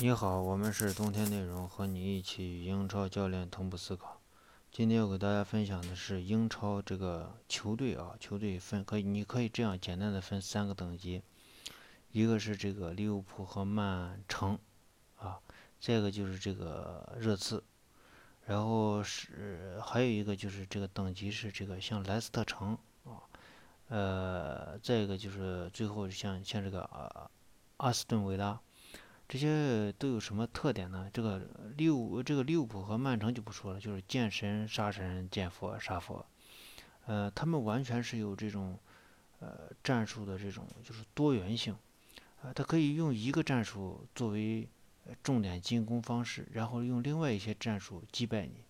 你好，我们是冬天内容，和你一起与英超教练同步思考。今天要给大家分享的是英超这个球队啊，球队分可以，你可以这样简单的分三个等级，一个是这个利物浦和曼城啊，再一个就是这个热刺，然后是还有一个就是这个等级是这个像莱斯特城啊，呃，再一个就是最后像像这个阿阿斯顿维拉。这些都有什么特点呢？这个六这个利物浦和曼城就不说了，就是见神杀神，见佛杀佛。呃，他们完全是有这种呃战术的这种就是多元性，啊，他可以用一个战术作为重点进攻方式，然后用另外一些战术击败你。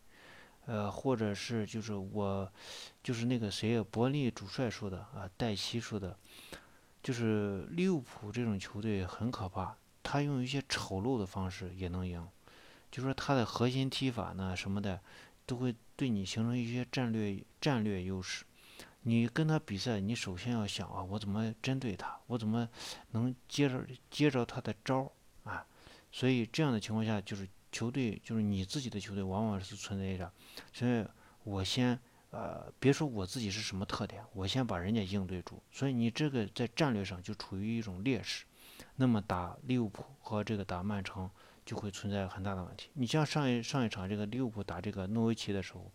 呃，或者是就是我就是那个谁伯利主帅说的啊，戴奇说的，就是利物浦这种球队很可怕。他用一些丑陋的方式也能赢，就说他的核心踢法呢什么的，都会对你形成一些战略战略优势。你跟他比赛，你首先要想啊，我怎么针对他，我怎么能接着接着他的招啊？所以这样的情况下，就是球队就是你自己的球队，往往是存在着，所以我先呃，别说我自己是什么特点，我先把人家应对住。所以你这个在战略上就处于一种劣势。那么打利物浦和这个打曼城就会存在很大的问题。你像上一上一场这个利物浦打这个诺维奇的时候，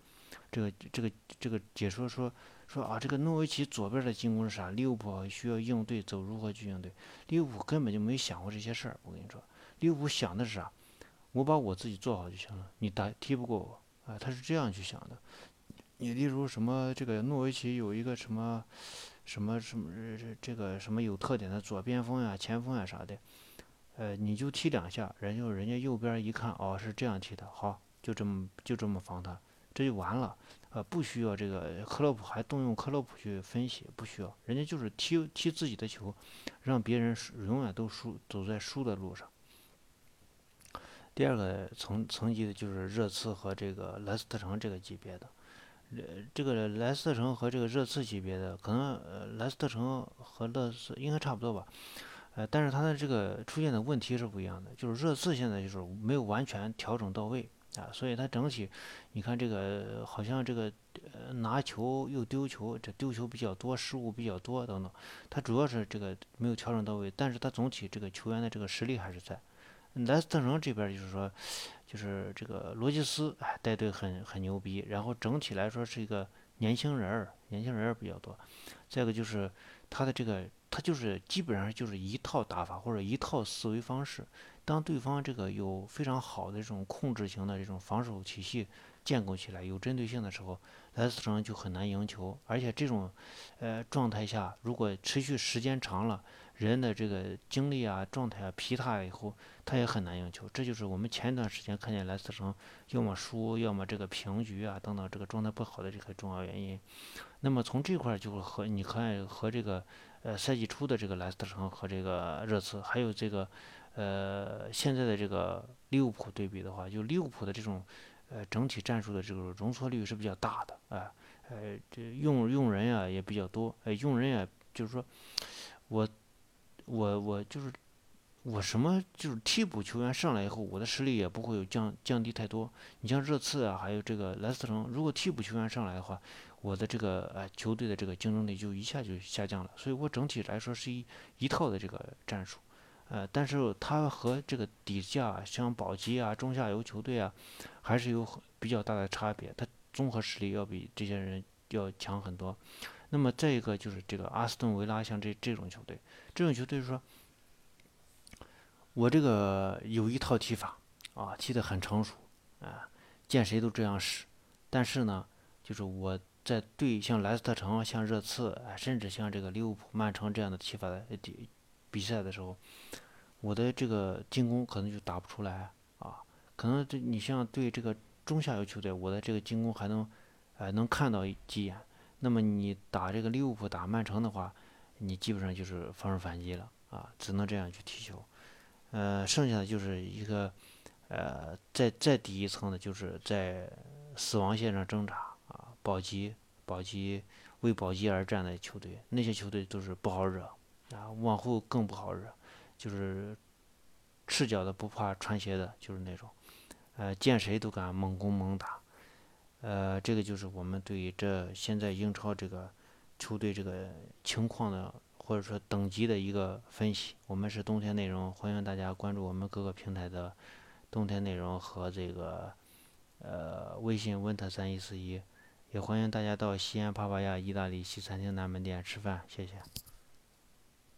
这个这个这个解说说说啊，这个诺维奇左边的进攻是啥？利物浦需要应对，走如何去应对？利物浦根本就没想过这些事儿。我跟你说，利物浦想的是啥？我把我自己做好就行了，你打踢不过我啊，他是这样去想的。你例如什么这个诺维奇有一个什么？什么什么这这个什么有特点的左边锋呀、前锋呀啥的，呃，你就踢两下，人就人家右边一看，哦，是这样踢的，好，就这么就这么防他，这就完了，呃，不需要这个克洛普还动用克洛普去分析，不需要，人家就是踢踢自己的球，让别人永远都输，走在输的路上。第二个层层级的就是热刺和这个莱斯特城这个级别的。这个莱斯特城和这个热刺级别的，可能莱斯特城和热刺应该差不多吧，呃，但是它的这个出现的问题是不一样的，就是热刺现在就是没有完全调整到位啊，所以它整体，你看这个好像这个呃拿球又丢球，这丢球比较多，失误比较多等等，它主要是这个没有调整到位，但是它总体这个球员的这个实力还是在。莱斯特城这边就是说，就是这个罗杰斯哎带队很很牛逼，然后整体来说是一个年轻人儿，年轻人儿比较多。再一个就是他的这个，他就是基本上就是一套打法或者一套思维方式。当对方这个有非常好的这种控制型的这种防守体系建构起来，有针对性的时候，莱斯特城就很难赢球。而且这种呃状态下，如果持续时间长了，人的这个精力啊、状态啊疲沓以后，他也很难赢球。这就是我们前一段时间看见莱斯特城要么输，要么这个平局啊等等，这个状态不好的这个重要原因。那么从这块就是和你看和这个呃赛季初的这个莱斯特城和这个热刺，还有这个呃现在的这个利物浦对比的话，就利物浦的这种呃整体战术的这个容错率是比较大的，哎，呃这用用人啊也比较多，哎用人啊就是说我。我我就是我什么就是替补球员上来以后，我的实力也不会有降降低太多。你像热刺啊，还有这个莱斯特城，如果替补球员上来的话，我的这个呃球队的这个竞争力就一下就下降了。所以我整体来说是一一套的这个战术，呃，但是它和这个底价像保级啊、中下游球队啊，还是有比较大的差别。它综合实力要比这些人要强很多。那么再一个就是这个阿斯顿维拉，像这这种球队，这种球队说，我这个有一套踢法啊，踢得很成熟啊，见谁都这样使。但是呢，就是我在对像莱斯特城、像热刺，甚至像这个利物浦、曼城这样的踢法的比比赛的时候，我的这个进攻可能就打不出来啊。可能这你像对这个中下游球队，我的这个进攻还能，呃，能看到几眼。那么你打这个利物浦打曼城的话，你基本上就是防守反击了啊，只能这样去踢球。呃，剩下的就是一个呃，再再低一层的，就是在死亡线上挣扎啊，保级、保级为保级而战的球队，那些球队都是不好惹啊，往后更不好惹，就是赤脚的不怕穿鞋的，就是那种，呃，见谁都敢猛攻猛打，呃，这个就是我们对于这现在英超这个球队这个情况的或者说等级的一个分析。我们是冬天内容，欢迎大家关注我们各个平台的冬天内容和这个呃微信温特三一四一，也欢迎大家到西安帕帕亚意大利西餐厅南门店吃饭，谢谢。